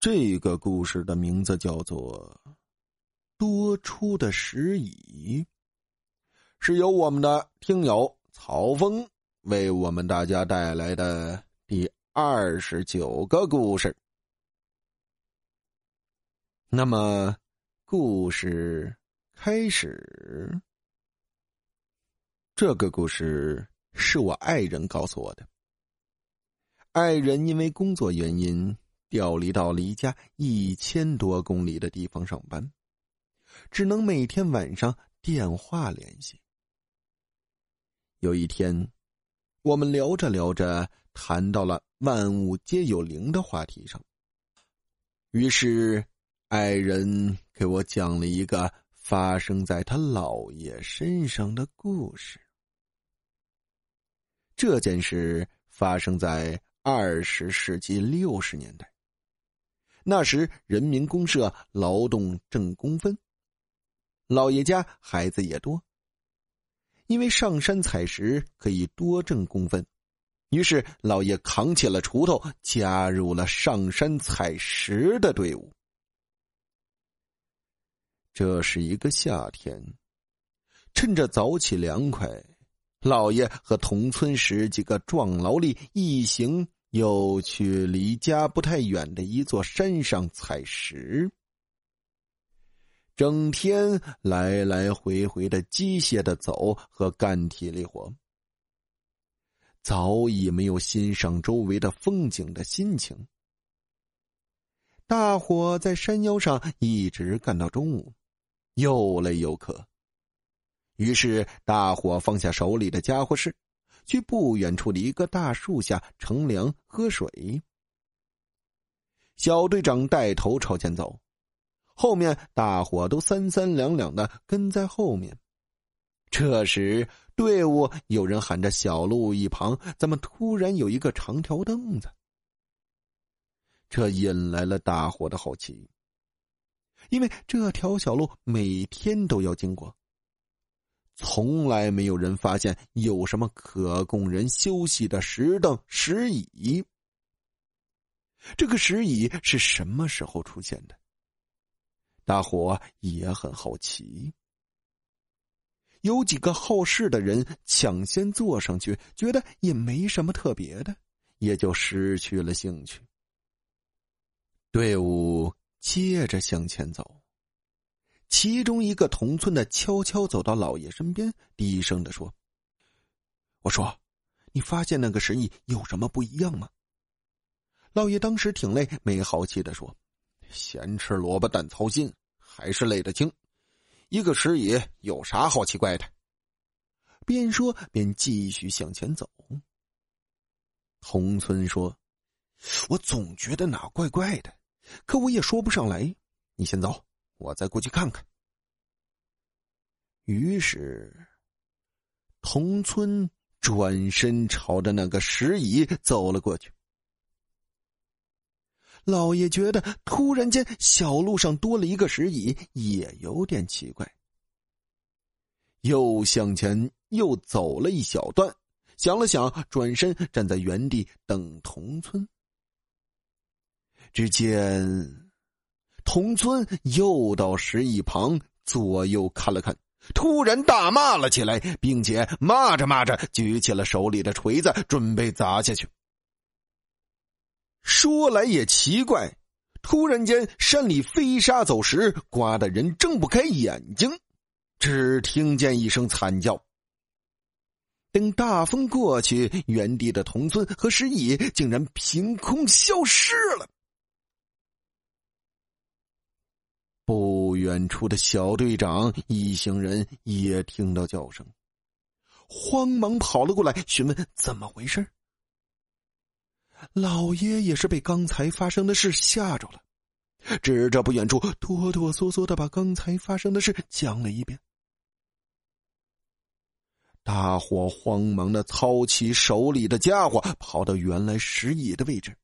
这个故事的名字叫做《多出的石蚁》，是由我们的听友曹峰为我们大家带来的第二十九个故事。那么，故事开始。这个故事是我爱人告诉我的。爱人因为工作原因调离到离家一千多公里的地方上班，只能每天晚上电话联系。有一天，我们聊着聊着，谈到了万物皆有灵的话题上。于是，爱人给我讲了一个发生在他姥爷身上的故事。这件事发生在二十世纪六十年代。那时，人民公社劳动挣工分，老爷家孩子也多。因为上山采石可以多挣工分，于是老爷扛起了锄头，加入了上山采石的队伍。这是一个夏天，趁着早起凉快。老爷和同村十几个壮劳力一行又去离家不太远的一座山上采石，整天来来回回的机械的走和干体力活，早已没有欣赏周围的风景的心情。大伙在山腰上一直干到中午，又累又渴。于是，大伙放下手里的家伙事，去不远处的一个大树下乘凉喝水。小队长带头朝前走，后面大伙都三三两两的跟在后面。这时，队伍有人喊着：“小路一旁怎么突然有一个长条凳子？”这引来了大伙的好奇，因为这条小路每天都要经过。从来没有人发现有什么可供人休息的石凳、石椅。这个石椅是什么时候出现的？大伙也很好奇。有几个好事的人抢先坐上去，觉得也没什么特别的，也就失去了兴趣。队伍接着向前走。其中一个同村的悄悄走到老爷身边，低声的说：“我说，你发现那个石椅有什么不一样吗？”老爷当时挺累，没好气的说：“咸吃萝卜淡操心，还是累得轻。一个石椅有啥好奇怪的？”边说边继续向前走。同村说：“我总觉得哪怪怪的，可我也说不上来。你先走。”我再过去看看。于是，同村转身朝着那个石椅走了过去。老爷觉得突然间小路上多了一个石椅，也有点奇怪。又向前又走了一小段，想了想，转身站在原地等同村。只见。同村又到石椅旁左右看了看，突然大骂了起来，并且骂着骂着举起了手里的锤子，准备砸下去。说来也奇怪，突然间山里飞沙走石，刮得人睁不开眼睛，只听见一声惨叫。等大风过去，原地的同村和石椅竟然凭空消失了。远处的小队长一行人也听到叫声，慌忙跑了过来询问怎么回事。老爷也是被刚才发生的事吓着了，指着不远处，哆哆嗦嗦的把刚才发生的事讲了一遍。大伙慌忙的操起手里的家伙，跑到原来石椅的位置。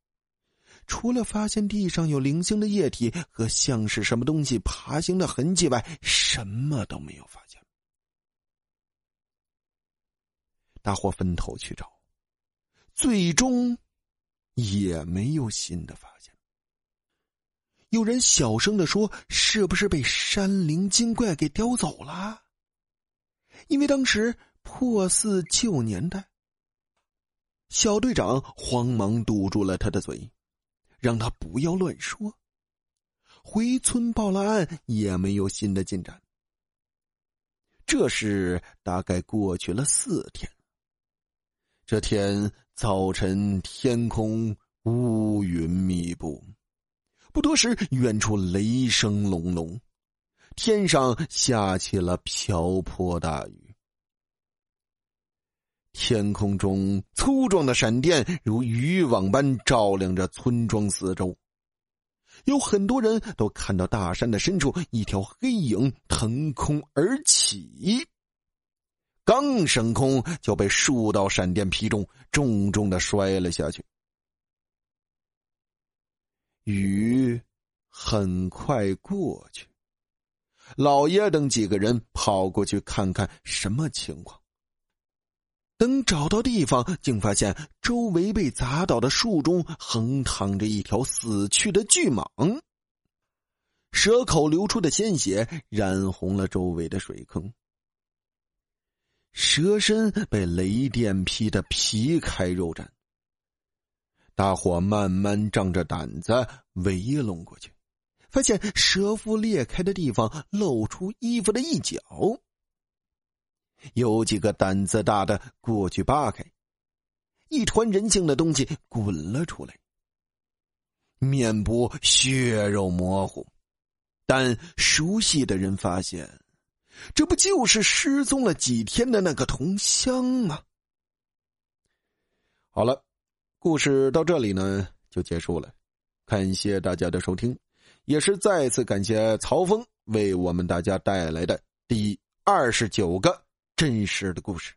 除了发现地上有零星的液体和像是什么东西爬行的痕迹外，什么都没有发现。大伙分头去找，最终也没有新的发现。有人小声的说：“是不是被山灵精怪给叼走了？”因为当时破四旧年代，小队长慌忙堵住了他的嘴，让他不要乱说。回村报了案，也没有新的进展。这事大概过去了四天。这天早晨，天空乌云密布，不多时，远处雷声隆隆，天上下起了瓢泼大雨。天空中粗壮的闪电如渔网般照亮着村庄四周。有很多人都看到大山的深处，一条黑影腾空而起，刚升空就被数道闪电劈中，重重的摔了下去。雨很快过去，老爷等几个人跑过去看看什么情况。等找到地方，竟发现周围被砸倒的树中横躺着一条死去的巨蟒，蛇口流出的鲜血染红了周围的水坑，蛇身被雷电劈得皮开肉绽。大伙慢慢仗着胆子围拢过去，发现蛇腹裂开的地方露出衣服的一角。有几个胆子大的过去扒开，一团人性的东西滚了出来，面部血肉模糊，但熟悉的人发现，这不就是失踪了几天的那个同乡吗？好了，故事到这里呢就结束了，感谢大家的收听，也是再次感谢曹峰为我们大家带来的第二十九个。真实的故事。